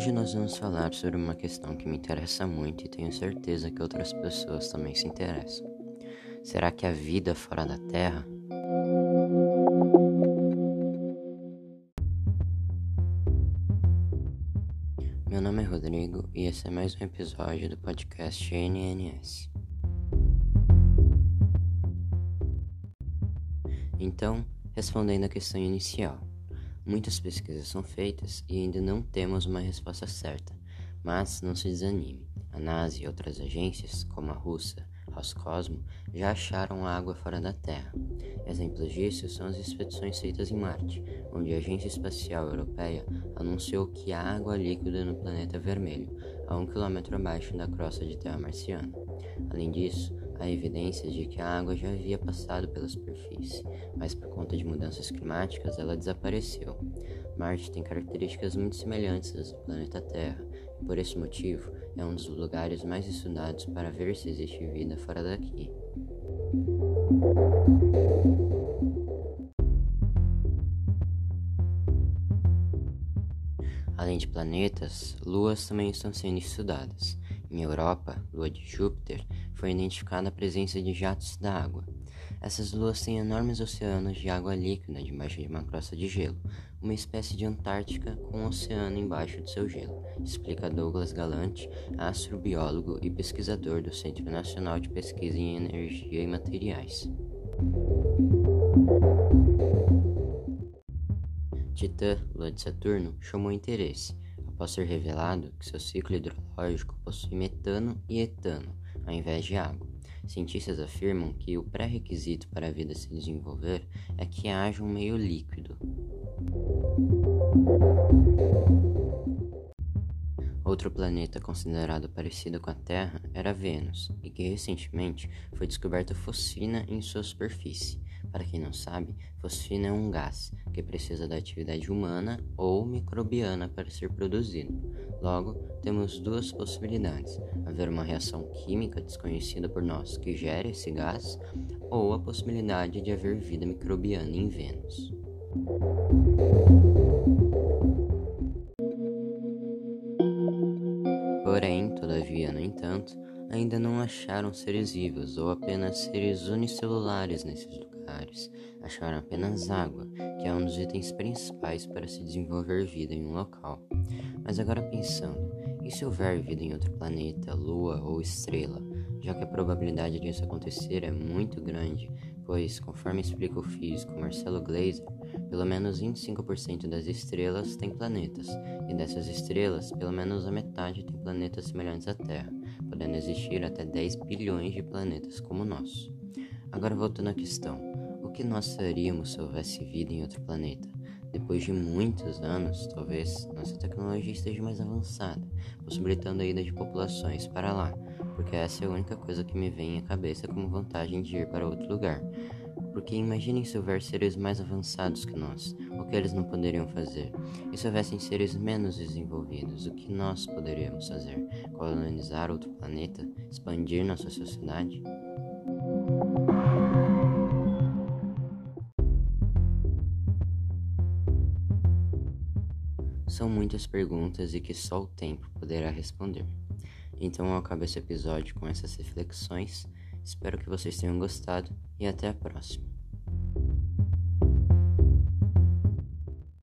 Hoje nós vamos falar sobre uma questão que me interessa muito e tenho certeza que outras pessoas também se interessam. Será que a vida fora da Terra? Meu nome é Rodrigo e esse é mais um episódio do podcast NNS. Então, respondendo à questão inicial. Muitas pesquisas são feitas e ainda não temos uma resposta certa, mas não se desanime. A NASA e outras agências, como a russa Roscosmo, já acharam água fora da Terra. Exemplos disso são as expedições feitas em Marte, onde a Agência Espacial Europeia anunciou que há água líquida no planeta vermelho, a um quilômetro abaixo da crosta de terra marciana. Além disso, há evidências de que a água já havia passado pela superfície, mas por conta de mudanças climáticas ela desapareceu. Marte tem características muito semelhantes às do planeta Terra, e por esse motivo é um dos lugares mais estudados para ver se existe vida fora daqui. Além de planetas, luas também estão sendo estudadas. Em Europa, lua de Júpiter, foi identificada a presença de jatos d'água. Essas luas têm enormes oceanos de água líquida debaixo de uma crosta de gelo, uma espécie de Antártica com um oceano embaixo de seu gelo, explica Douglas Galante, astrobiólogo e pesquisador do Centro Nacional de Pesquisa em Energia e Materiais. Titã, lua de Saturno, chamou interesse após ser revelado que seu ciclo hidrológico possui metano e etano, ao invés de água. Cientistas afirmam que o pré-requisito para a vida se desenvolver é que haja um meio líquido. Outro planeta considerado parecido com a Terra era Vênus, e que recentemente foi descoberta fosfina em sua superfície. Para quem não sabe, fosfina é um gás que precisa da atividade humana ou microbiana para ser produzido. Logo, temos duas possibilidades: haver uma reação química desconhecida por nós que gera esse gás, ou a possibilidade de haver vida microbiana em Vênus. Porém, todavia, no entanto, ainda não acharam seres vivos ou apenas seres unicelulares nesses lugares. Acharam apenas água, que é um dos itens principais para se desenvolver vida em um local. Mas agora pensando, e se houver vida em outro planeta, lua ou estrela? Já que a probabilidade disso acontecer é muito grande, pois, conforme explica o físico Marcelo Gleiser, pelo menos 25% das estrelas têm planetas, e dessas estrelas, pelo menos a metade tem planetas semelhantes à Terra, podendo existir até 10 bilhões de planetas como o nosso. Agora voltando à questão, o que nós faríamos se houvesse vida em outro planeta? Depois de muitos anos, talvez nossa tecnologia esteja mais avançada, possibilitando a ida de populações para lá, porque essa é a única coisa que me vem à cabeça como vantagem de ir para outro lugar. Porque imaginem se houver seres mais avançados que nós, o que eles não poderiam fazer? E se houvessem seres menos desenvolvidos, o que nós poderíamos fazer? Colonizar outro planeta? Expandir nossa sociedade? São muitas perguntas e que só o tempo poderá responder. Então eu acabo esse episódio com essas reflexões. Espero que vocês tenham gostado e até a próxima.